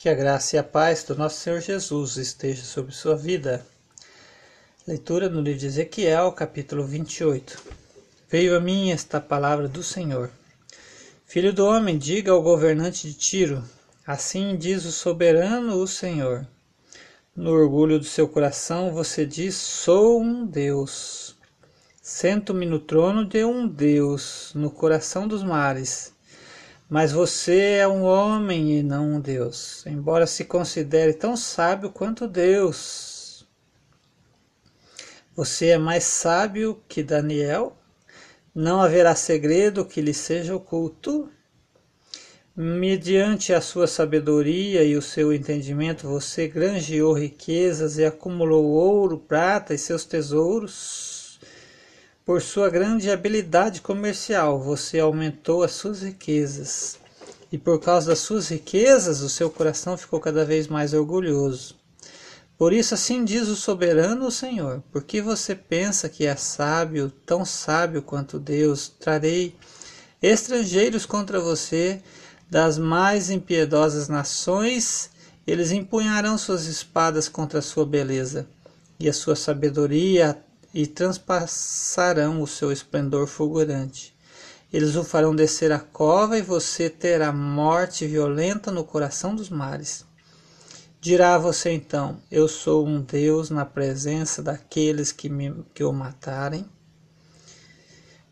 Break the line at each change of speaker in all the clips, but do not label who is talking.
Que a graça e a paz do nosso Senhor Jesus esteja sobre sua vida. Leitura no livro de Ezequiel, capítulo 28. Veio a mim esta palavra do Senhor. Filho do homem, diga ao governante de Tiro: Assim diz o soberano, o Senhor. No orgulho do seu coração você diz: Sou um Deus. Sento-me no trono de um Deus, no coração dos mares. Mas você é um homem e não um Deus, embora se considere tão sábio quanto Deus. Você é mais sábio que Daniel? Não haverá segredo que lhe seja oculto? Mediante a sua sabedoria e o seu entendimento, você granjeou riquezas e acumulou ouro, prata e seus tesouros. Por sua grande habilidade comercial, você aumentou as suas riquezas. E por causa das suas riquezas, o seu coração ficou cada vez mais orgulhoso. Por isso, assim diz o soberano o Senhor: porque você pensa que é sábio, tão sábio quanto Deus, trarei estrangeiros contra você das mais impiedosas nações, eles empunharão suas espadas contra a sua beleza, e a sua sabedoria e transpassarão o seu esplendor fulgurante. Eles o farão descer a cova e você terá morte violenta no coração dos mares. Dirá você então: Eu sou um Deus na presença daqueles que, me, que o matarem.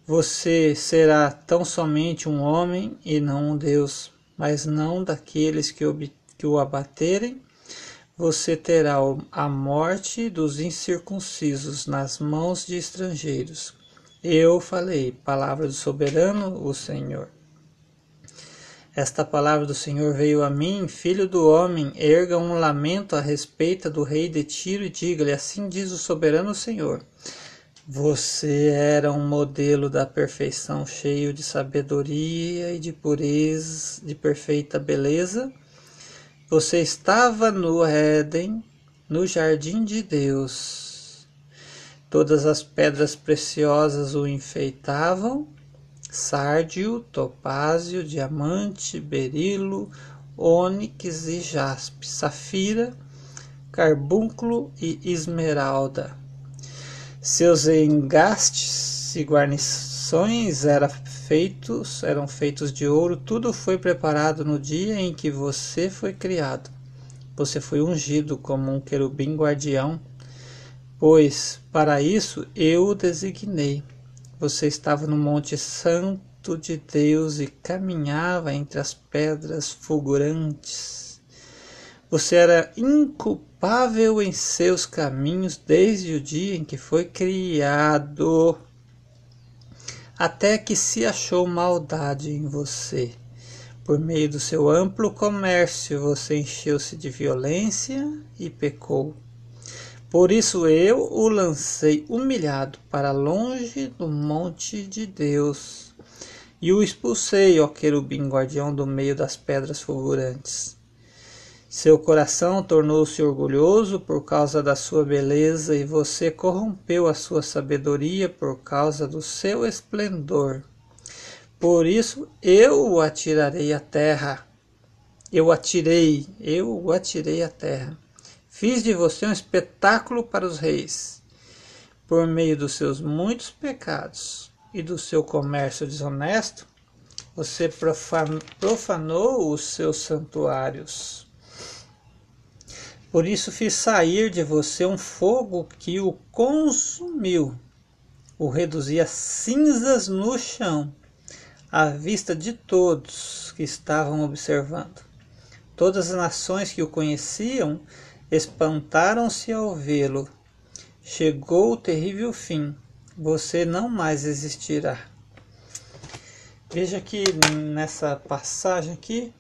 Você será tão somente um homem e não um Deus, mas não daqueles que, que o abaterem você terá a morte dos incircuncisos nas mãos de estrangeiros. Eu falei, palavra do soberano, o Senhor. Esta palavra do Senhor veio a mim, filho do homem, erga um lamento a respeito do rei de Tiro e diga-lhe: Assim diz o soberano Senhor. Você era um modelo da perfeição, cheio de sabedoria e de pureza, de perfeita beleza você estava no Éden, no jardim de Deus. Todas as pedras preciosas o enfeitavam: sárdio, topázio, diamante, berilo, ônix e jaspe, safira, carbúnculo e esmeralda. Seus engastes e guarnições eram feitos, eram feitos de ouro, tudo foi preparado no dia em que você foi criado. Você foi ungido como um querubim guardião, pois para isso eu o designei. Você estava no Monte Santo de Deus e caminhava entre as pedras fulgurantes. Você era inculpável em seus caminhos desde o dia em que foi criado até que se achou maldade em você. Por meio do seu amplo comércio, você encheu-se de violência e pecou. Por isso eu o lancei humilhado para longe do monte de Deus e o expulsei, ó querubim guardião do meio das pedras fulgurantes. Seu coração tornou-se orgulhoso por causa da sua beleza, e você corrompeu a sua sabedoria por causa do seu esplendor. Por isso eu o atirarei à terra. Eu atirei, eu o atirei à terra. Fiz de você um espetáculo para os reis. Por meio dos seus muitos pecados e do seu comércio desonesto, você profanou os seus santuários. Por isso fiz sair de você um fogo que o consumiu, o reduzia cinzas no chão, à vista de todos que estavam observando. Todas as nações que o conheciam espantaram-se ao vê-lo. Chegou o terrível fim, você não mais existirá. Veja que nessa passagem aqui,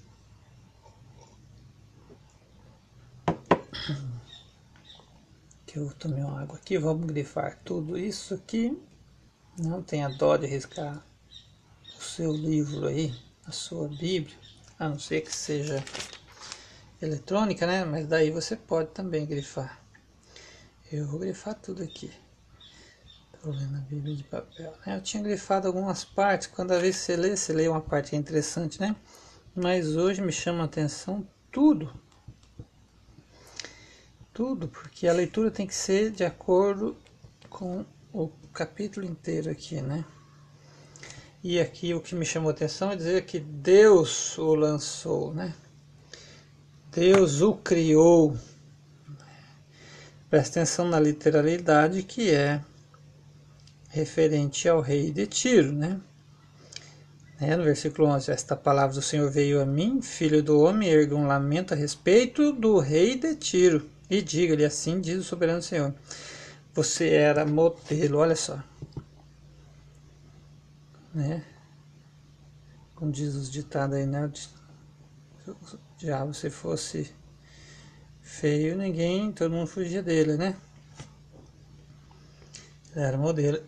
que eu tomei uma água aqui, vamos grifar tudo isso aqui. Não tenha dó de riscar o seu livro aí, a sua Bíblia, a não ser que seja eletrônica, né? Mas daí você pode também grifar. Eu vou grifar tudo aqui. Estou lendo a Bíblia de papel. Né? Eu tinha grifado algumas partes, quando a vez você lê, você lê uma parte que interessante, né? Mas hoje me chama a atenção tudo tudo, porque a leitura tem que ser de acordo com o capítulo inteiro aqui, né? E aqui o que me chamou atenção é dizer que Deus o lançou, né? Deus o criou. Presta atenção na literalidade que é referente ao rei de Tiro, né? É, no versículo 11, esta palavra do Senhor veio a mim, filho do homem, erga um lamento a respeito do rei de Tiro, e diga-lhe assim, diz o soberano Senhor, você era modelo, olha só, né? Como diz os ditados aí, né? Já você fosse feio, ninguém, todo mundo fugia dele, né? Era modelo.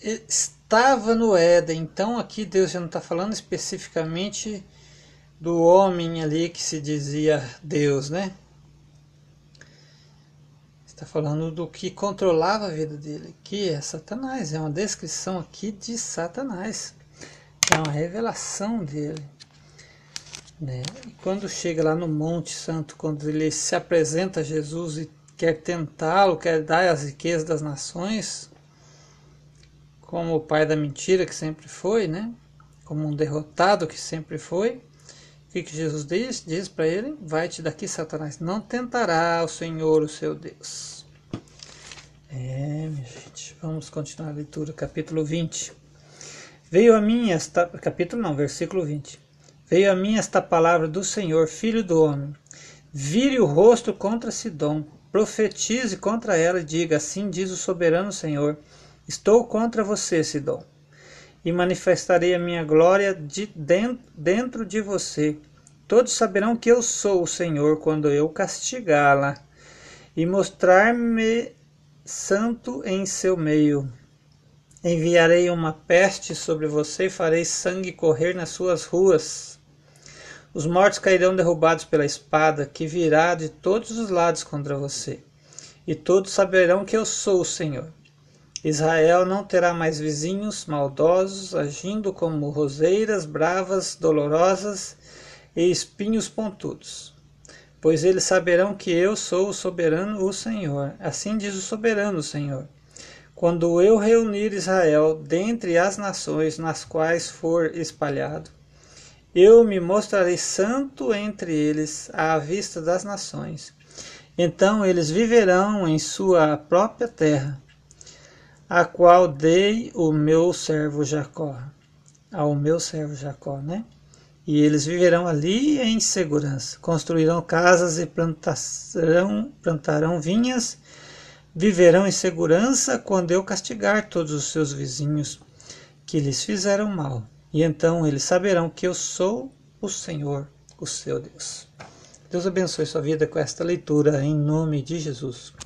Estava no Éden, então aqui Deus já não está falando especificamente do homem ali que se dizia Deus, né? Está falando do que controlava a vida dele, que é Satanás. É uma descrição aqui de Satanás. É uma revelação dele. Né? E quando chega lá no Monte Santo, quando ele se apresenta a Jesus e quer tentá-lo, quer dar as riquezas das nações, como o pai da mentira que sempre foi, né? Como um derrotado que sempre foi. O que, que Jesus diz? Diz para ele: Vai-te daqui, Satanás, não tentará o Senhor, o seu Deus. É, minha gente, vamos continuar a leitura, capítulo 20. Veio a mim esta. Capítulo não, versículo 20. Veio a mim esta palavra do Senhor, filho do homem. Vire o rosto contra Sidom, profetize contra ela e diga: Assim diz o soberano Senhor: Estou contra você, Sidom, e manifestarei a minha glória de dentro de você. Todos saberão que eu sou o Senhor quando eu castigá-la e mostrar-me santo em seu meio. Enviarei uma peste sobre você e farei sangue correr nas suas ruas. Os mortos cairão derrubados pela espada que virá de todos os lados contra você. E todos saberão que eu sou o Senhor. Israel não terá mais vizinhos maldosos, agindo como roseiras bravas, dolorosas e espinhos pontudos. Pois eles saberão que eu sou o soberano, o Senhor. Assim diz o soberano Senhor. Quando eu reunir Israel dentre as nações nas quais for espalhado, eu me mostrarei santo entre eles à vista das nações. Então eles viverão em sua própria terra, a qual dei o meu servo Jacó. Ao meu servo Jacó, né? E eles viverão ali em segurança. Construirão casas e plantarão, plantarão vinhas. Viverão em segurança quando eu castigar todos os seus vizinhos que lhes fizeram mal e então eles saberão que eu sou o Senhor, o seu Deus. Deus abençoe sua vida com esta leitura em nome de Jesus.